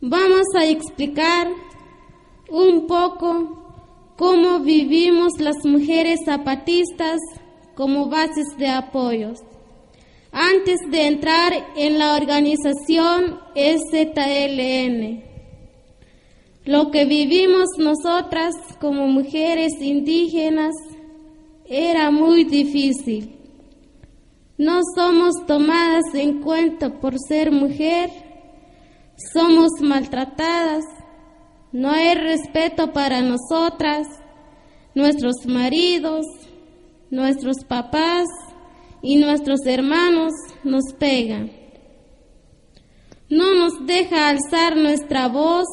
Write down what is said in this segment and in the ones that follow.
vamos a explicar un poco cómo vivimos las mujeres zapatistas como bases de apoyos. Antes de entrar en la organización SZLN, lo que vivimos nosotras como mujeres indígenas era muy difícil. No somos tomadas en cuenta por ser mujer, somos maltratadas, no hay respeto para nosotras, nuestros maridos, nuestros papás y nuestros hermanos nos pegan. No nos deja alzar nuestra voz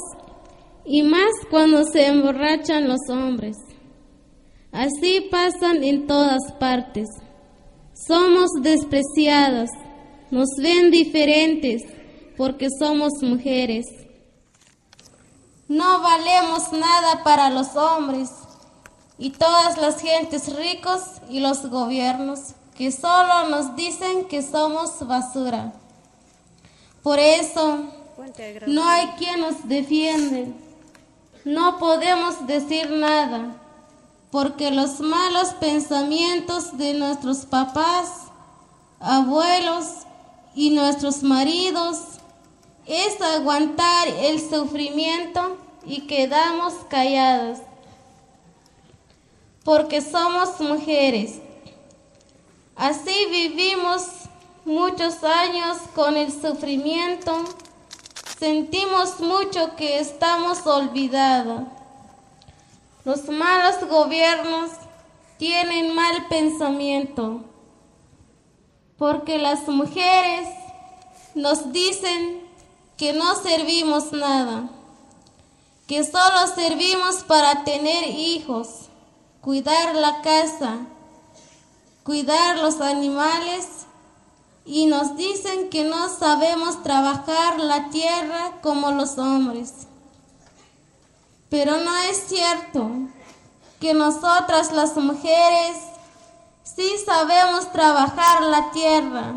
y más cuando se emborrachan los hombres. Así pasan en todas partes. Somos despreciadas, nos ven diferentes porque somos mujeres. No valemos nada para los hombres y todas las gentes ricos y los gobiernos que solo nos dicen que somos basura. Por eso no hay quien nos defiende. No podemos decir nada porque los malos pensamientos de nuestros papás, abuelos y nuestros maridos es aguantar el sufrimiento y quedamos calladas, porque somos mujeres. Así vivimos muchos años con el sufrimiento, sentimos mucho que estamos olvidados los malos gobiernos tienen mal pensamiento, porque las mujeres nos dicen que no servimos nada, que solo servimos para tener hijos, cuidar la casa, cuidar los animales y nos dicen que no sabemos trabajar la tierra como los hombres. Pero no es cierto que nosotras las mujeres sí sabemos trabajar la tierra,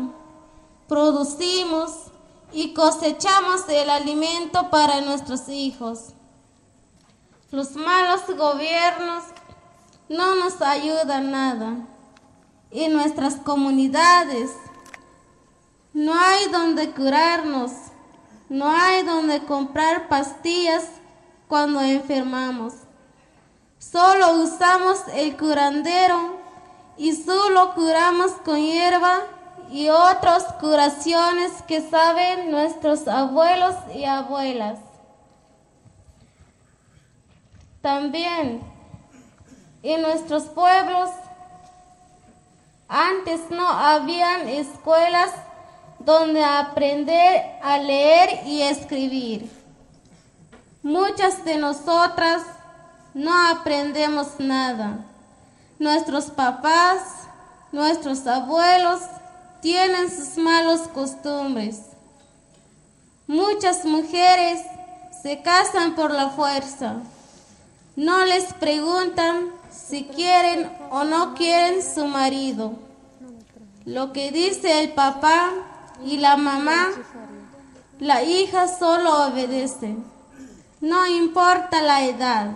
producimos y cosechamos el alimento para nuestros hijos. Los malos gobiernos no nos ayudan nada. En nuestras comunidades no hay donde curarnos, no hay donde comprar pastillas cuando enfermamos. Solo usamos el curandero y solo curamos con hierba y otras curaciones que saben nuestros abuelos y abuelas. También en nuestros pueblos antes no habían escuelas donde aprender a leer y escribir. Muchas de nosotras no aprendemos nada. Nuestros papás, nuestros abuelos tienen sus malos costumbres. Muchas mujeres se casan por la fuerza. No les preguntan si quieren o no quieren su marido. Lo que dice el papá y la mamá, la hija solo obedece no importa la edad.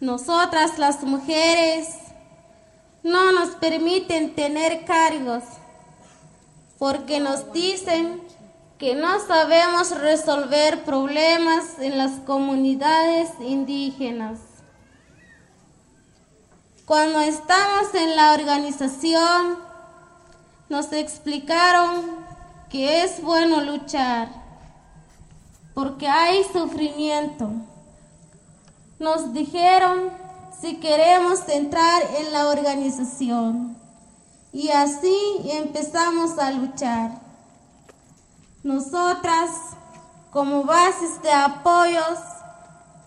Nosotras las mujeres no nos permiten tener cargos porque nos dicen que no sabemos resolver problemas en las comunidades indígenas. Cuando estamos en la organización, nos explicaron que es bueno luchar porque hay sufrimiento. Nos dijeron si queremos entrar en la organización y así empezamos a luchar. Nosotras, como bases de apoyos,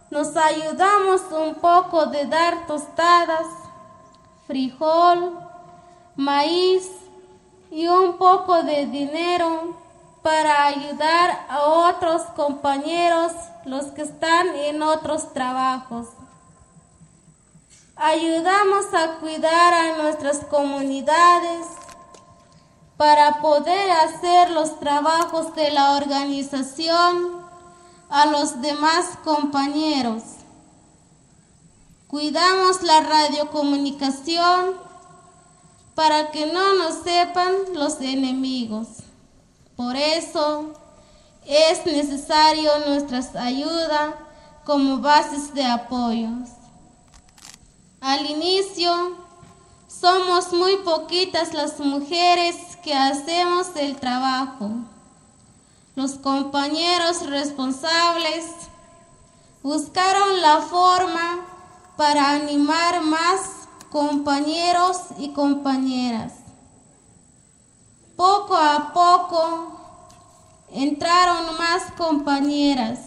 nos ayudamos un poco de dar tostadas, frijol, maíz y un poco de dinero para ayudar a otros compañeros, los que están en otros trabajos. Ayudamos a cuidar a nuestras comunidades para poder hacer los trabajos de la organización a los demás compañeros. Cuidamos la radiocomunicación para que no nos sepan los enemigos. Por eso es necesario nuestra ayuda como bases de apoyos. Al inicio, somos muy poquitas las mujeres que hacemos el trabajo. Los compañeros responsables buscaron la forma para animar más compañeros y compañeras. Poco a poco entraron más compañeras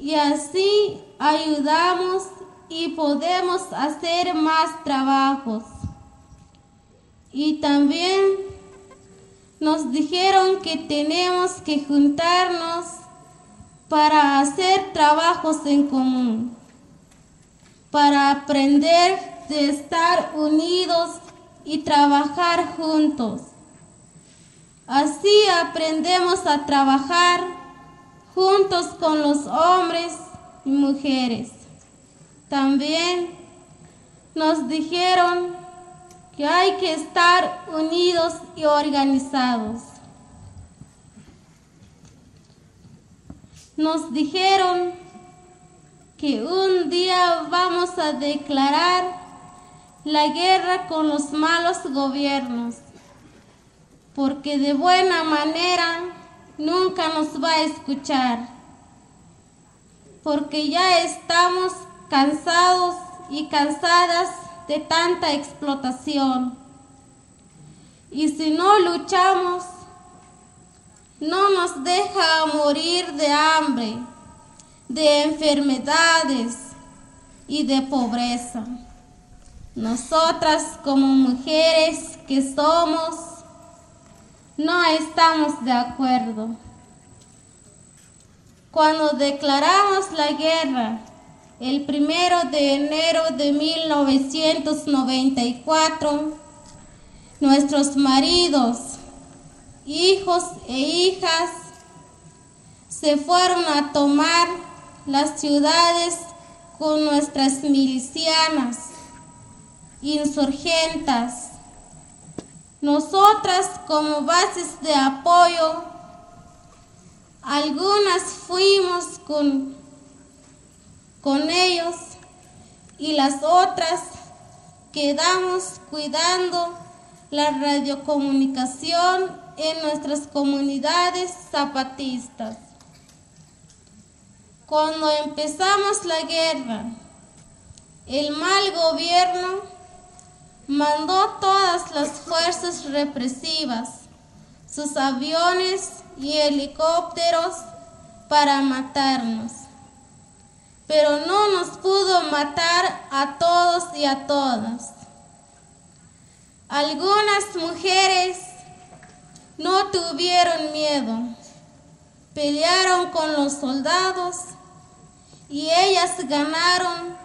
y así ayudamos y podemos hacer más trabajos. Y también nos dijeron que tenemos que juntarnos para hacer trabajos en común, para aprender de estar unidos y trabajar juntos. Así aprendemos a trabajar juntos con los hombres y mujeres. También nos dijeron que hay que estar unidos y organizados. Nos dijeron que un día vamos a declarar la guerra con los malos gobiernos, porque de buena manera nunca nos va a escuchar, porque ya estamos cansados y cansadas de tanta explotación. Y si no luchamos, no nos deja morir de hambre, de enfermedades y de pobreza. Nosotras como mujeres que somos, no estamos de acuerdo. Cuando declaramos la guerra, el primero de enero de 1994, nuestros maridos, hijos e hijas se fueron a tomar las ciudades con nuestras milicianas, insurgentas. Nosotras como bases de apoyo, algunas fuimos con con ellos y las otras quedamos cuidando la radiocomunicación en nuestras comunidades zapatistas. Cuando empezamos la guerra, el mal gobierno mandó todas las fuerzas represivas, sus aviones y helicópteros para matarnos pero no nos pudo matar a todos y a todas. Algunas mujeres no tuvieron miedo, pelearon con los soldados y ellas ganaron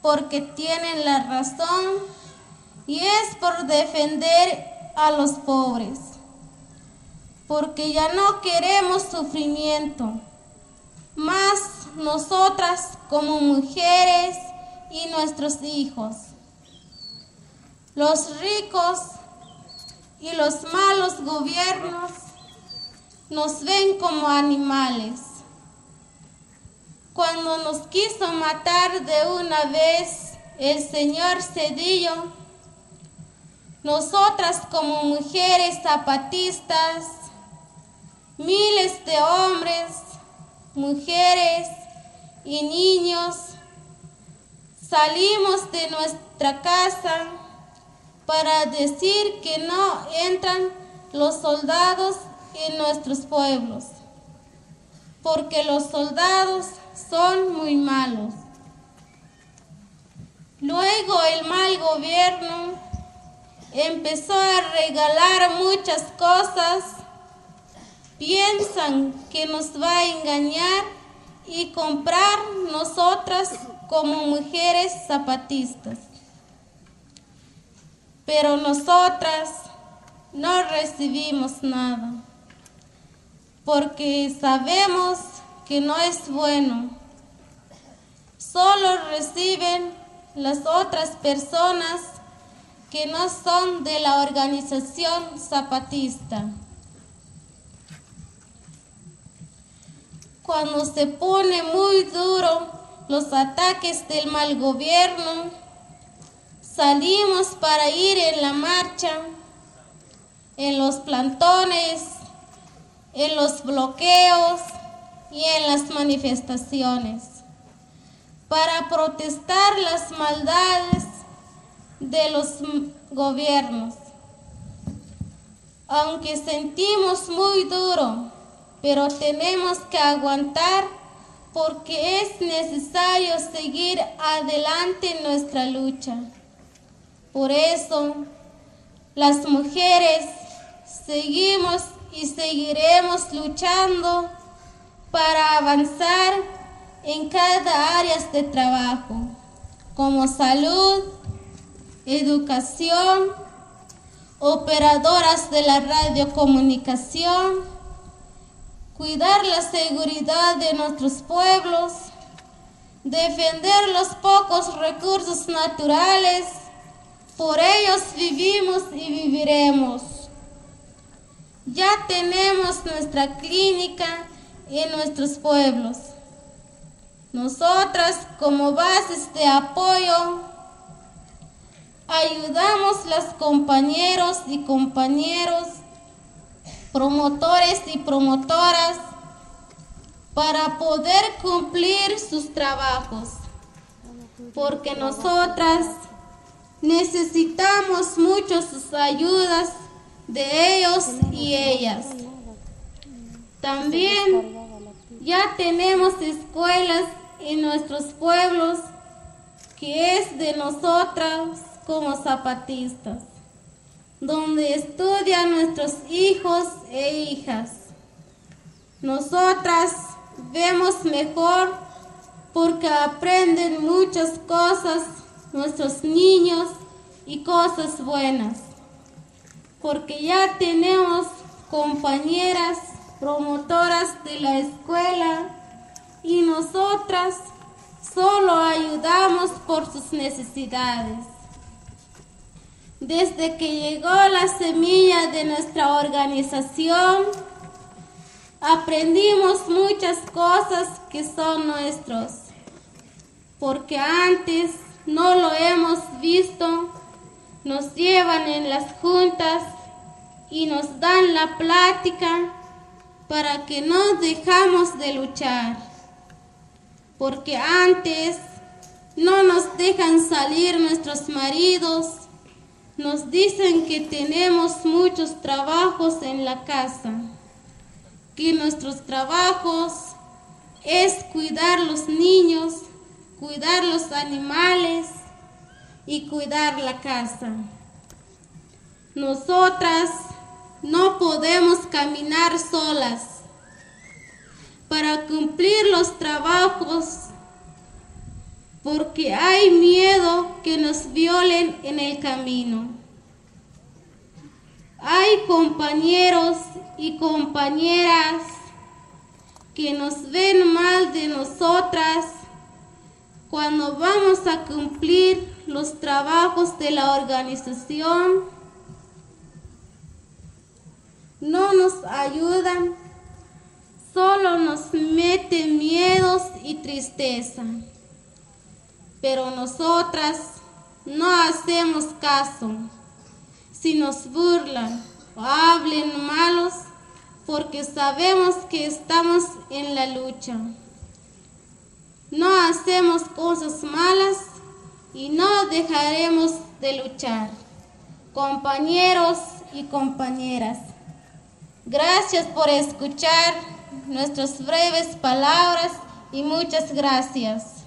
porque tienen la razón y es por defender a los pobres, porque ya no queremos sufrimiento, más nosotras como mujeres y nuestros hijos. Los ricos y los malos gobiernos nos ven como animales. Cuando nos quiso matar de una vez el señor Cedillo, nosotras como mujeres zapatistas, miles de hombres, mujeres y niños salimos de nuestra casa para decir que no entran los soldados en nuestros pueblos, porque los soldados son muy malos. Luego el mal gobierno empezó a regalar muchas cosas, piensan que nos va a engañar y comprar nosotras como mujeres zapatistas. Pero nosotras no recibimos nada, porque sabemos que no es bueno. Solo reciben las otras personas que no son de la organización zapatista. Cuando se pone muy duro los ataques del mal gobierno, salimos para ir en la marcha, en los plantones, en los bloqueos y en las manifestaciones, para protestar las maldades de los gobiernos. Aunque sentimos muy duro, pero tenemos que aguantar porque es necesario seguir adelante en nuestra lucha. Por eso, las mujeres seguimos y seguiremos luchando para avanzar en cada área de trabajo, como salud, educación, operadoras de la radiocomunicación, cuidar la seguridad de nuestros pueblos, defender los pocos recursos naturales, por ellos vivimos y viviremos. Ya tenemos nuestra clínica en nuestros pueblos. Nosotras como bases de apoyo ayudamos a los compañeros y compañeros, promotores y promotoras para poder cumplir sus trabajos, porque nosotras necesitamos mucho sus ayudas de ellos y ellas. También ya tenemos escuelas en nuestros pueblos que es de nosotras como zapatistas, donde estudian nuestros hijos e hijas. Nosotras vemos mejor porque aprenden muchas cosas nuestros niños y cosas buenas, porque ya tenemos compañeras promotoras de la escuela y nosotras solo ayudamos por sus necesidades. Desde que llegó la semilla de nuestra organización, aprendimos muchas cosas que son nuestros, porque antes no lo hemos visto, nos llevan en las juntas y nos dan la plática para que no dejamos de luchar, porque antes no nos dejan salir nuestros maridos, nos dicen que tenemos muchos trabajos en la casa, que nuestros trabajos es cuidar los niños, cuidar los animales y cuidar la casa. Nosotras no podemos caminar solas para cumplir los trabajos porque hay miedo que nos violen en el camino. Hay compañeros y compañeras que nos ven mal de nosotras cuando vamos a cumplir los trabajos de la organización. No nos ayudan, solo nos meten miedos y tristeza pero nosotras no hacemos caso. Si nos burlan o hablen malos, porque sabemos que estamos en la lucha. No hacemos cosas malas y no dejaremos de luchar. Compañeros y compañeras, gracias por escuchar nuestras breves palabras y muchas gracias.